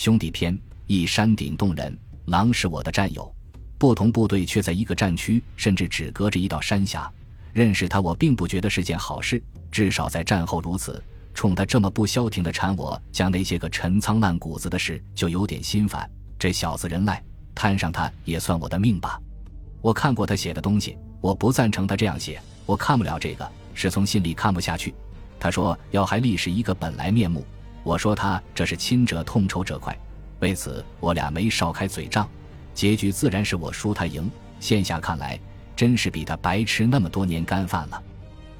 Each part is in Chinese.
兄弟篇：一山顶洞人，狼是我的战友，不同部队却在一个战区，甚至只隔着一道山峡。认识他，我并不觉得是件好事，至少在战后如此。冲他这么不消停的缠我，讲那些个陈仓烂谷子的事，就有点心烦。这小子人赖，摊上他也算我的命吧。我看过他写的东西，我不赞成他这样写，我看不了这个，是从心里看不下去。他说要还历史一个本来面目，我说他这是亲者痛仇者快，为此我俩没少开嘴仗，结局自然是我输他赢。现下看来，真是比他白吃那么多年干饭了。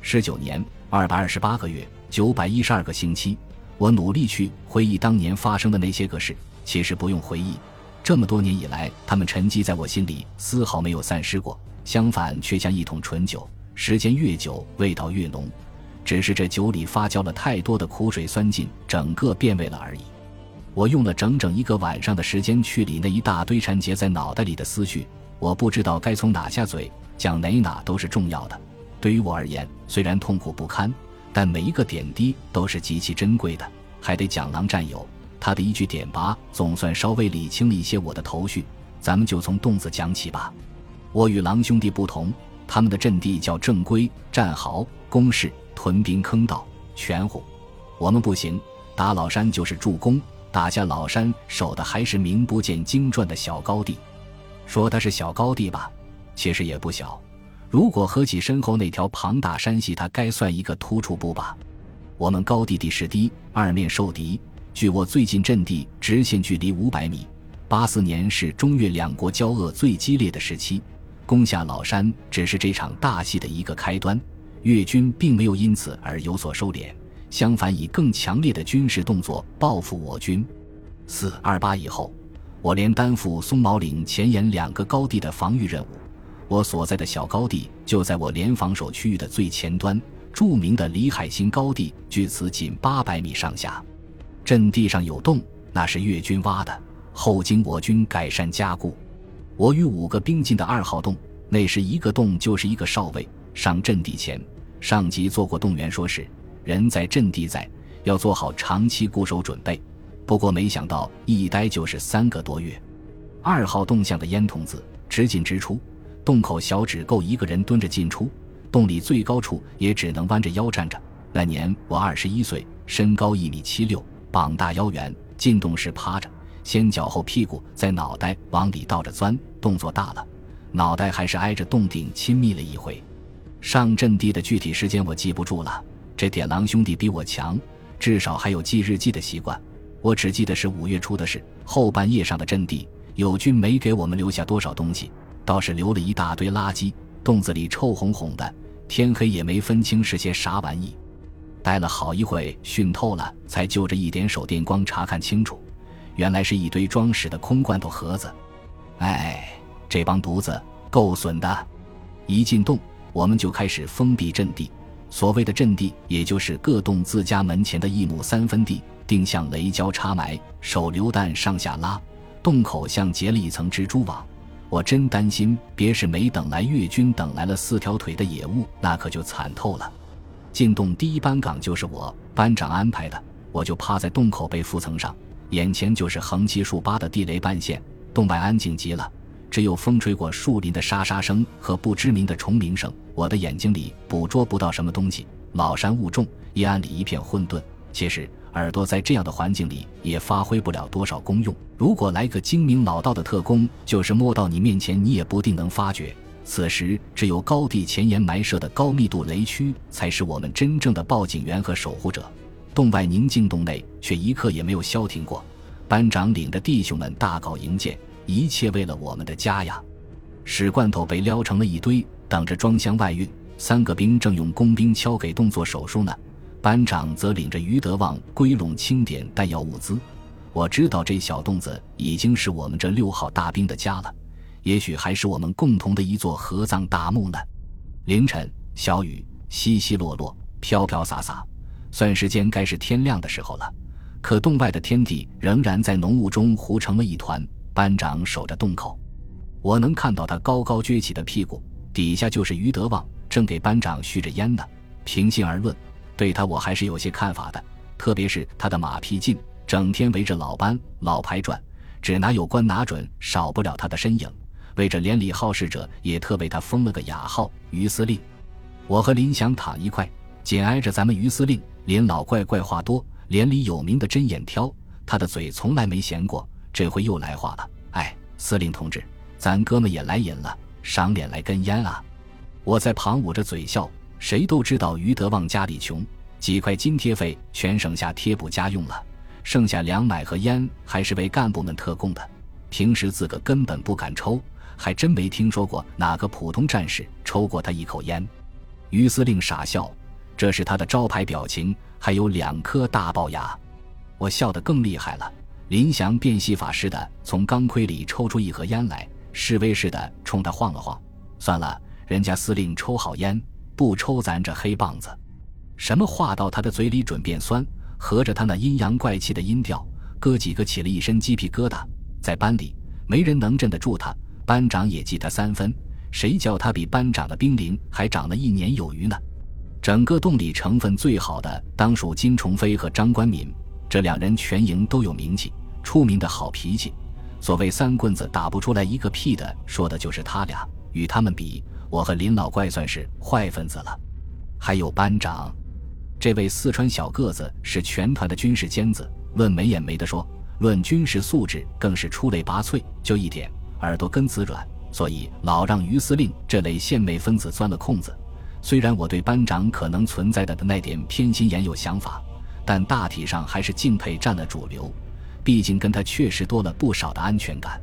十九年二百二十八个月。九百一十二个星期，我努力去回忆当年发生的那些个事。其实不用回忆，这么多年以来，他们沉积在我心里，丝毫没有散失过。相反，却像一桶醇酒，时间越久，味道越浓。只是这酒里发酵了太多的苦水酸劲，整个变味了而已。我用了整整一个晚上的时间去理那一大堆缠结在脑袋里的思绪。我不知道该从哪下嘴，讲哪哪都是重要的。对于我而言，虽然痛苦不堪。但每一个点滴都是极其珍贵的，还得讲狼战友，他的一句点拔总算稍微理清了一些我的头绪。咱们就从洞子讲起吧。我与狼兄弟不同，他们的阵地叫正规战壕、工事、屯兵坑道、全乎。我们不行，打老山就是助攻，打下老山守的还是名不见经传的小高地。说它是小高地吧，其实也不小。如果合起身后那条庞大山系，它该算一个突出部吧。我们高地地势低，二面受敌，距我最近阵地直线距离五百米。八四年是中越两国交恶最激烈的时期，攻下老山只是这场大戏的一个开端。越军并没有因此而有所收敛，相反以更强烈的军事动作报复我军。四二八以后，我连担负松毛岭前沿两个高地的防御任务。我所在的小高地就在我连防守区域的最前端，著名的李海新高地距此仅八百米上下。阵地上有洞，那是越军挖的，后经我军改善加固。我与五个兵进的二号洞，那时一个洞就是一个哨位。上阵地前，上级做过动员，说是人在阵地在，要做好长期固守准备。不过没想到一待就是三个多月。二号洞巷的烟筒子，直进直出。洞口小只够一个人蹲着进出，洞里最高处也只能弯着腰站着。那年我二十一岁，身高一米七六，膀大腰圆。进洞时趴着，先脚后屁股，在脑袋往里倒着钻，动作大了，脑袋还是挨着洞顶亲密了一回。上阵地的具体时间我记不住了，这点狼兄弟比我强，至少还有记日记的习惯。我只记得是五月初的事，后半夜上的阵地，友军没给我们留下多少东西。倒是留了一大堆垃圾，洞子里臭烘烘的，天黑也没分清是些啥玩意。待了好一会，熏透了，才就着一点手电光查看清楚，原来是一堆装屎的空罐头盒子。哎，这帮犊子够损的！一进洞，我们就开始封闭阵地。所谓的阵地，也就是各洞自家门前的一亩三分地，定向雷胶插埋，手榴弹上下拉，洞口像结了一层蜘蛛网。我真担心，别是没等来越军，等来了四条腿的野物，那可就惨透了。进洞第一班岗就是我班长安排的，我就趴在洞口背覆层上，眼前就是横七竖八的地雷半线。洞外安静极了，只有风吹过树林的沙沙声和不知名的虫鸣声。我的眼睛里捕捉不到什么东西，老山雾重，夜暗里一片混沌。其实。耳朵在这样的环境里也发挥不了多少功用。如果来个精明老道的特工，就是摸到你面前，你也不定能发觉。此时，只有高地前沿埋设的高密度雷区，才是我们真正的报警员和守护者。洞外宁静，洞内却一刻也没有消停过。班长领着弟兄们大搞营建，一切为了我们的家呀！屎罐头被撩成了一堆，等着装箱外运。三个兵正用工兵敲给洞做手术呢。班长则领着余德旺归拢清点弹药物资。我知道这小洞子已经是我们这六号大兵的家了，也许还是我们共同的一座合葬大墓呢。凌晨，小雨稀稀落落，飘飘洒洒，算时间该是天亮的时候了。可洞外的天地仍然在浓雾中糊成了一团。班长守着洞口，我能看到他高高撅起的屁股，底下就是于德旺，正给班长续着烟呢。平心而论。对他我还是有些看法的，特别是他的马屁劲，整天围着老班老牌转，只拿有关拿准，少不了他的身影。为着连里好事者，也特为他封了个雅号“于司令”。我和林祥躺一块，紧挨着咱们于司令。林老怪怪话多，连里有名的针眼挑，他的嘴从来没闲过。这回又来话了，哎，司令同志，咱哥们也来瘾了，赏脸来根烟啊！我在旁捂着嘴笑。谁都知道于德旺家里穷，几块津贴费全省下贴补家用了，剩下粮买和烟还是为干部们特供的。平时自个根本不敢抽。还真没听说过哪个普通战士抽过他一口烟。于司令傻笑，这是他的招牌表情，还有两颗大龅牙。我笑得更厉害了。林祥变戏法似的从钢盔里抽出一盒烟来，示威似的冲他晃了晃。算了，人家司令抽好烟，不抽咱这黑棒子。什么话到他的嘴里准变酸，合着他那阴阳怪气的音调，哥几个起了一身鸡皮疙瘩。在班里，没人能镇得住他。班长也记他三分，谁叫他比班长的兵龄还长了一年有余呢？整个洞里成分最好的，当属金崇飞和张关敏，这两人全营都有名气，出名的好脾气。所谓三棍子打不出来一个屁的，说的就是他俩。与他们比，我和林老怪算是坏分子了。还有班长，这位四川小个子是全团的军事尖子，论眉眼没得说，论军事素质更是出类拔萃。就一点。耳朵根子软，所以老让于司令这类献媚分子钻了空子。虽然我对班长可能存在的的那点偏心眼有想法，但大体上还是敬佩占了主流。毕竟跟他确实多了不少的安全感。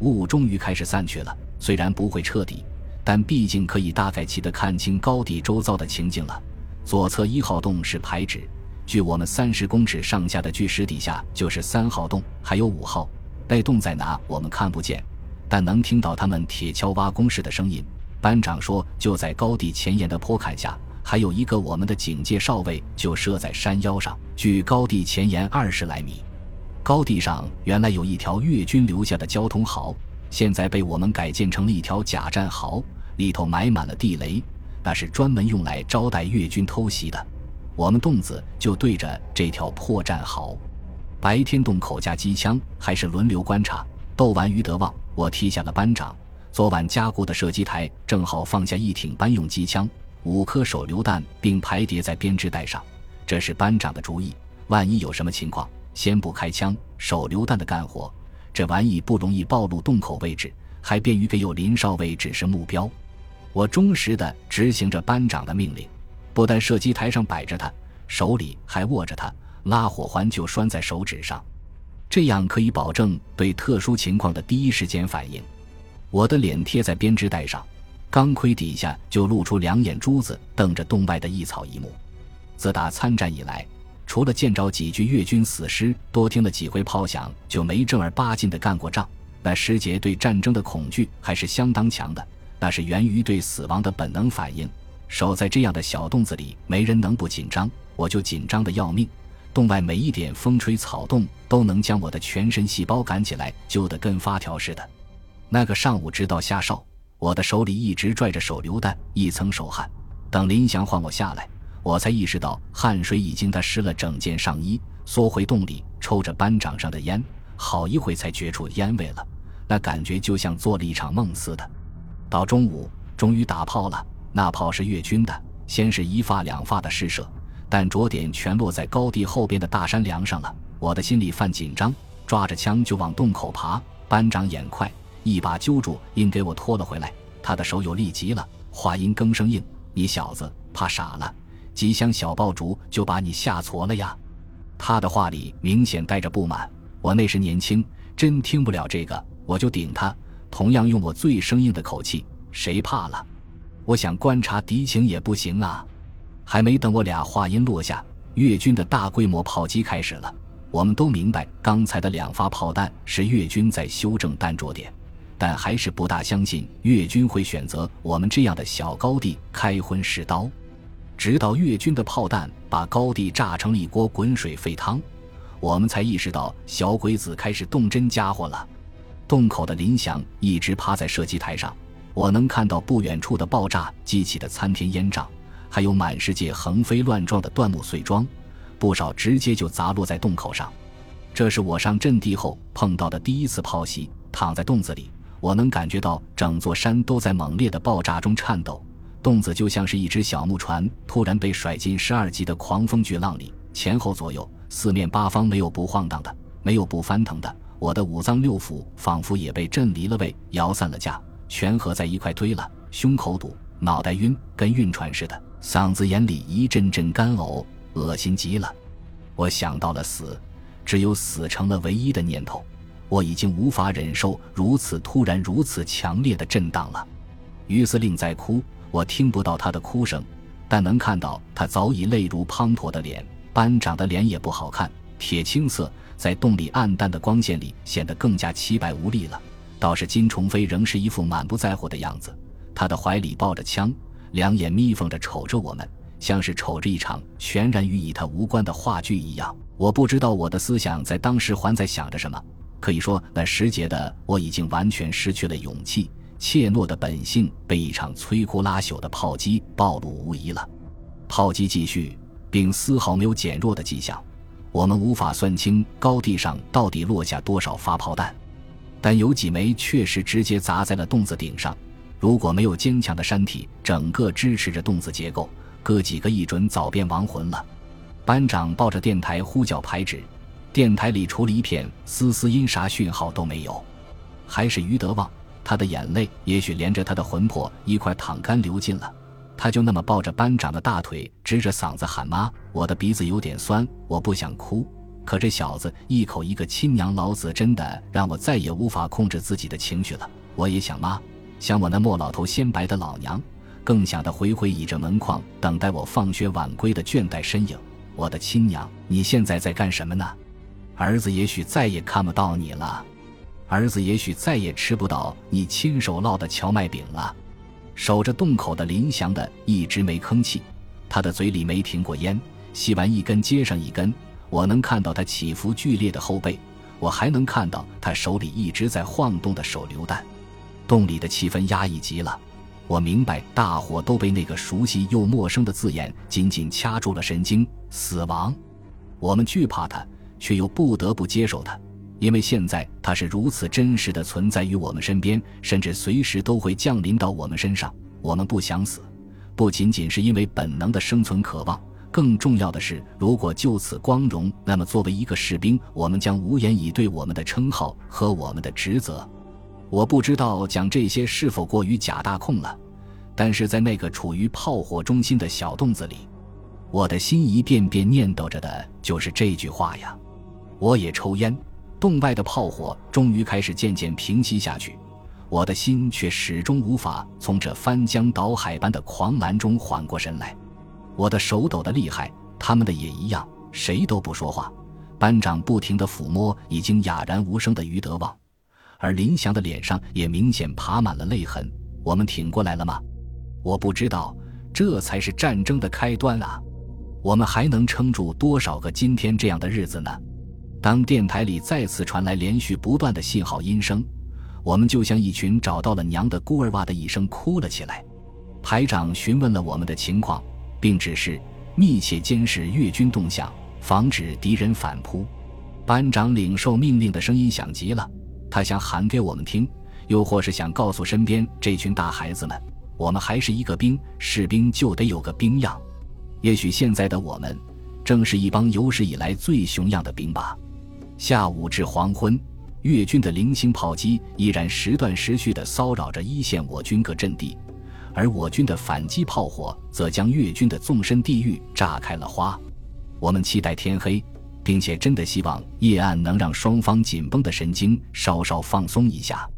雾终于开始散去了，虽然不会彻底，但毕竟可以大概齐的看清高地周遭的情景了。左侧一号洞是排指，距我们三十公尺上下的巨石底下就是三号洞，还有五号。那洞在哪？我们看不见。但能听到他们铁锹挖工事的声音。班长说，就在高地前沿的坡坎下，还有一个我们的警戒哨位，就设在山腰上，距高地前沿二十来米。高地上原来有一条越军留下的交通壕，现在被我们改建成了一条假战壕，里头埋满了地雷，那是专门用来招待越军偷袭的。我们洞子就对着这条破战壕，白天洞口架机枪，还是轮流观察。斗完于德旺。我踢下了班长。昨晚加固的射击台正好放下一挺班用机枪、五颗手榴弹，并排叠在编织袋上。这是班长的主意。万一有什么情况，先不开枪，手榴弹的干活，这玩意不容易暴露洞口位置，还便于给有林少尉指示目标。我忠实地执行着班长的命令，不但射击台上摆着它，手里还握着它，拉火环就拴在手指上。这样可以保证对特殊情况的第一时间反应。我的脸贴在编织袋上，钢盔底下就露出两眼珠子，瞪着洞外的一草一木。自打参战以来，除了见着几具越军死尸，多听了几回炮响，就没正儿八经的干过仗。那师姐对战争的恐惧还是相当强的，那是源于对死亡的本能反应。守在这样的小洞子里，没人能不紧张，我就紧张的要命。洞外每一点风吹草动都能将我的全身细胞赶起来，揪得跟发条似的。那个上午直到下哨，我的手里一直拽着手榴弹，一层手汗。等林祥唤我下来，我才意识到汗水已经他湿了整件上衣。缩回洞里抽着班长上的烟，好一会才觉出烟味了。那感觉就像做了一场梦似的。到中午，终于打炮了。那炮是越军的，先是一发两发的试射。但着点全落在高地后边的大山梁上了，我的心里犯紧张，抓着枪就往洞口爬。班长眼快，一把揪住，硬给我拖了回来。他的手有力极了，话音更生硬：“你小子怕傻了？几箱小爆竹就把你吓挫了呀？”他的话里明显带着不满。我那时年轻，真听不了这个，我就顶他，同样用我最生硬的口气：“谁怕了？我想观察敌情也不行啊。”还没等我俩话音落下，越军的大规模炮击开始了。我们都明白，刚才的两发炮弹是越军在修正弹着点，但还是不大相信越军会选择我们这样的小高地开荤试刀。直到越军的炮弹把高地炸成了一锅滚水沸汤，我们才意识到小鬼子开始动真家伙了。洞口的林祥一直趴在射击台上，我能看到不远处的爆炸激起的参天烟障。还有满世界横飞乱撞的断木碎桩，不少直接就砸落在洞口上。这是我上阵地后碰到的第一次炮袭。躺在洞子里，我能感觉到整座山都在猛烈的爆炸中颤抖。洞子就像是一只小木船，突然被甩进十二级的狂风巨浪里，前后左右、四面八方没有不晃荡的，没有不翻腾的。我的五脏六腑仿佛也被震离了位，摇散了架，全合在一块堆了。胸口堵，脑袋晕，跟晕船似的，嗓子眼里一阵阵干呕，恶心极了。我想到了死，只有死成了唯一的念头。我已经无法忍受如此突然、如此强烈的震荡了。于司令在哭，我听不到他的哭声，但能看到他早已泪如滂沱的脸。班长的脸也不好看，铁青色，在洞里暗淡的光线里显得更加凄白无力了。倒是金崇飞仍是一副满不在乎的样子，他的怀里抱着枪，两眼眯缝着瞅着我们，像是瞅着一场全然与他无关的话剧一样。我不知道我的思想在当时还在想着什么。可以说，那时节的我已经完全失去了勇气，怯懦的本性被一场摧枯拉朽的炮击暴露无遗了。炮击继续，并丝毫没有减弱的迹象。我们无法算清高地上到底落下多少发炮弹，但有几枚确实直接砸在了洞子顶上。如果没有坚强的山体整个支持着洞子结构，哥几个一准早变亡魂了。班长抱着电台呼叫排指。电台里除了一片丝丝音，啥讯号都没有。还是余德旺，他的眼泪也许连着他的魂魄一块淌干流尽了。他就那么抱着班长的大腿，直着嗓子喊妈。我的鼻子有点酸，我不想哭，可这小子一口一个亲娘，老子真的让我再也无法控制自己的情绪了。我也想妈，想我那莫老头鲜白的老娘，更想他回回倚着门框等待我放学晚归的倦怠身影。我的亲娘，你现在在干什么呢？儿子也许再也看不到你了，儿子也许再也吃不到你亲手烙的荞麦饼了。守着洞口的林祥的一直没吭气，他的嘴里没停过烟，吸完一根接上一根。我能看到他起伏剧烈的后背，我还能看到他手里一直在晃动的手榴弹。洞里的气氛压抑极了，我明白大伙都被那个熟悉又陌生的字眼紧紧掐住了神经。死亡，我们惧怕他。却又不得不接受它，因为现在它是如此真实的存在于我们身边，甚至随时都会降临到我们身上。我们不想死，不仅仅是因为本能的生存渴望，更重要的是，如果就此光荣，那么作为一个士兵，我们将无言以对我们的称号和我们的职责。我不知道讲这些是否过于假大空了，但是在那个处于炮火中心的小洞子里，我的心一遍遍念叨着的就是这句话呀。我也抽烟，洞外的炮火终于开始渐渐平息下去，我的心却始终无法从这翻江倒海般的狂澜中缓过神来。我的手抖得厉害，他们的也一样，谁都不说话。班长不停地抚摸已经哑然无声的于德旺，而林祥的脸上也明显爬满了泪痕。我们挺过来了吗？我不知道，这才是战争的开端啊！我们还能撑住多少个今天这样的日子呢？当电台里再次传来连续不断的信号音声，我们就像一群找到了娘的孤儿哇的一声哭了起来。排长询问了我们的情况，并指示密切监视越军动向，防止敌人反扑。班长领受命令的声音响极了，他想喊给我们听，又或是想告诉身边这群大孩子们：我们还是一个兵，士兵就得有个兵样。也许现在的我们，正是一帮有史以来最熊样的兵吧。下午至黄昏，越军的零星炮击依然时断时续地骚扰着一线我军各阵地，而我军的反击炮火则将越军的纵深地域炸开了花。我们期待天黑，并且真的希望夜暗能让双方紧绷的神经稍稍放松一下。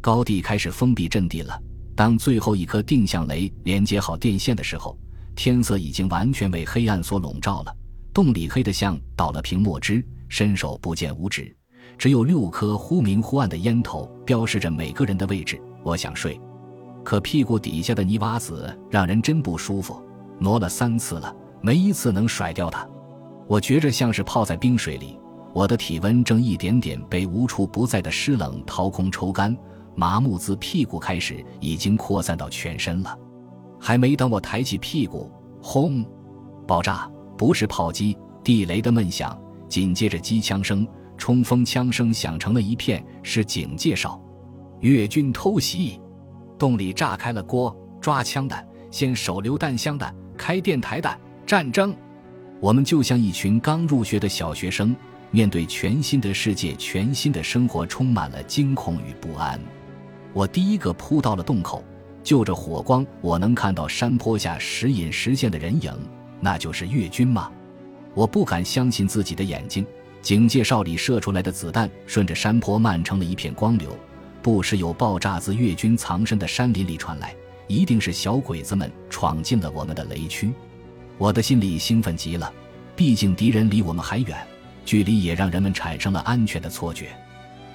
高地开始封闭阵地了。当最后一颗定向雷连接好电线的时候，天色已经完全被黑暗所笼罩了。洞里黑得像倒了瓶墨汁。伸手不见五指，只有六颗忽明忽暗的烟头标示着每个人的位置。我想睡，可屁股底下的泥瓦子让人真不舒服，挪了三次了，没一次能甩掉它。我觉着像是泡在冰水里，我的体温正一点点被无处不在的湿冷掏空抽干，麻木自屁股开始，已经扩散到全身了。还没等我抬起屁股，轰！爆炸，不是炮击，地雷的闷响。紧接着机枪声，冲锋枪声响成了一片，是警戒哨。越军偷袭，洞里炸开了锅，抓枪的，先手榴弹箱的，开电台的，战争。我们就像一群刚入学的小学生，面对全新的世界、全新的生活，充满了惊恐与不安。我第一个扑到了洞口，就着火光，我能看到山坡下时隐时现的人影，那就是越军吗？我不敢相信自己的眼睛。警戒哨里射出来的子弹顺着山坡漫成了一片光流。不时有爆炸自越军藏身的山林里传来，一定是小鬼子们闯进了我们的雷区。我的心里兴奋极了，毕竟敌人离我们还远，距离也让人们产生了安全的错觉。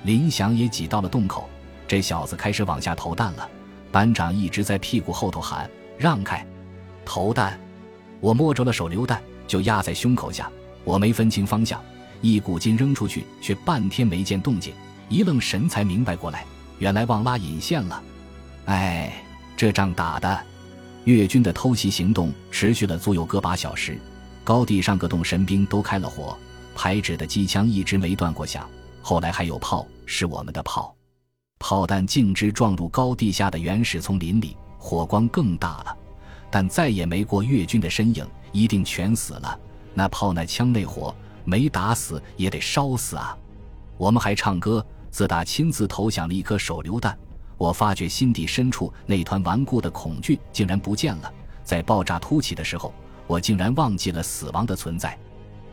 林祥也挤到了洞口，这小子开始往下投弹了。班长一直在屁股后头喊：“让开，投弹！”我摸着了手榴弹，就压在胸口下。我没分清方向，一股劲扔出去，却半天没见动静。一愣神才明白过来。原来忘拉引线了，哎，这仗打的，越军的偷袭行动持续了足有个把小时，高地上各洞神兵都开了火，排指的机枪一直没断过响，后来还有炮，是我们的炮，炮弹径直撞入高地下的原始丛林里，火光更大了，但再也没过越军的身影，一定全死了。那炮那枪那火，没打死也得烧死啊！我们还唱歌。自打亲自投降了一颗手榴弹，我发觉心底深处那团顽固的恐惧竟然不见了。在爆炸突起的时候，我竟然忘记了死亡的存在。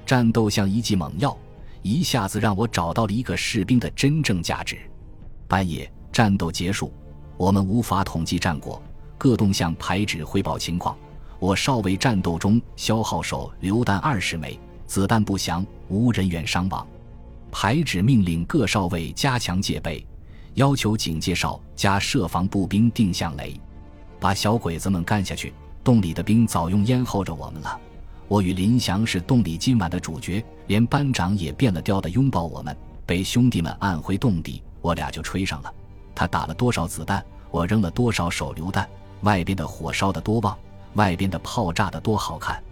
战斗像一剂猛药，一下子让我找到了一个士兵的真正价值。半夜，战斗结束，我们无法统计战果，各洞向排指汇报情况。我少尉战斗中消耗手榴弹二十枚，子弹不详，无人员伤亡。排指命令各哨位加强戒备，要求警戒哨加设防步兵定向雷，把小鬼子们干下去。洞里的兵早用烟候着我们了。我与林祥是洞里今晚的主角，连班长也变了调的拥抱我们。被兄弟们按回洞底，我俩就吹上了。他打了多少子弹，我扔了多少手榴弹。外边的火烧得多旺，外边的炮炸得多好看。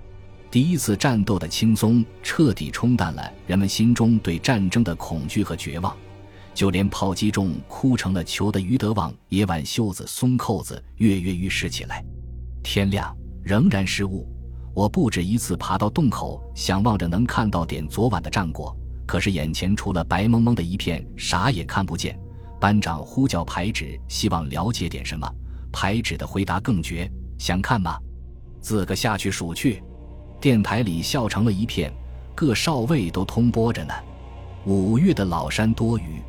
第一次战斗的轻松，彻底冲淡了人们心中对战争的恐惧和绝望。就连炮击中哭成了球的于德旺也挽袖子松扣子，跃跃欲试起来。天亮仍然失误，我不止一次爬到洞口，想望着能看到点昨晚的战果，可是眼前除了白蒙蒙的一片，啥也看不见。班长呼叫排指，希望了解点什么。排指的回答更绝：“想看吗？自个下去数去。”电台里笑成了一片，各哨位都通播着呢。五月的老山多雨，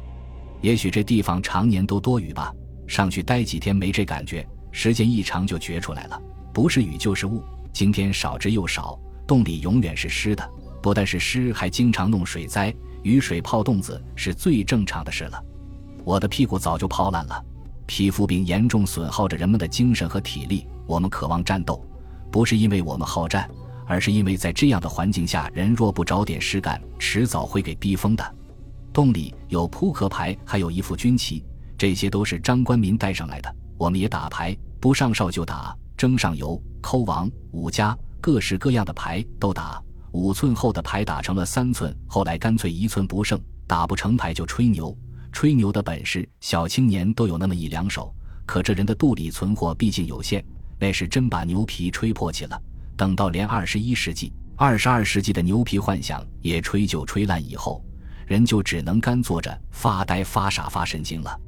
也许这地方常年都多雨吧。上去待几天没这感觉，时间一长就觉出来了。不是雨就是雾，今天少之又少。洞里永远是湿的，不但是湿，还经常弄水灾。雨水泡洞子是最正常的事了。我的屁股早就泡烂了，皮肤病严重损耗着人们的精神和体力。我们渴望战斗，不是因为我们好战。而是因为在这样的环境下，人若不找点事干，迟早会给逼疯的。洞里有扑克牌，还有一副军旗，这些都是张官民带上来的。我们也打牌，不上哨就打，争上游、抠王、五家，各式各样的牌都打。五寸厚的牌打成了三寸，后来干脆一寸不剩。打不成牌就吹牛，吹牛的本事，小青年都有那么一两手。可这人的肚里存货毕竟有限，那是真把牛皮吹破气了。等到连二十一世纪、二十二世纪的牛皮幻想也吹就吹烂以后，人就只能干坐着发呆、发傻、发神经了。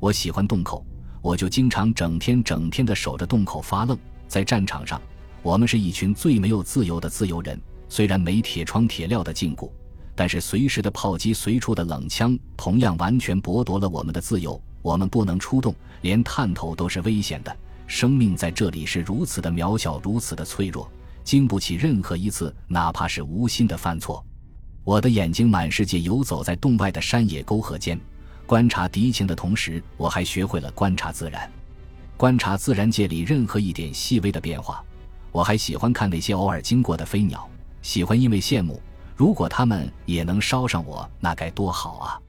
我喜欢洞口，我就经常整天整天的守着洞口发愣。在战场上，我们是一群最没有自由的自由人。虽然没铁窗铁料的禁锢，但是随时的炮击、随处的冷枪，同样完全剥夺了我们的自由。我们不能出动，连探头都是危险的。生命在这里是如此的渺小，如此的脆弱，经不起任何一次哪怕是无心的犯错。我的眼睛满世界游走在洞外的山野沟壑间，观察敌情的同时，我还学会了观察自然，观察自然界里任何一点细微的变化。我还喜欢看那些偶尔经过的飞鸟，喜欢因为羡慕，如果他们也能捎上我，那该多好啊！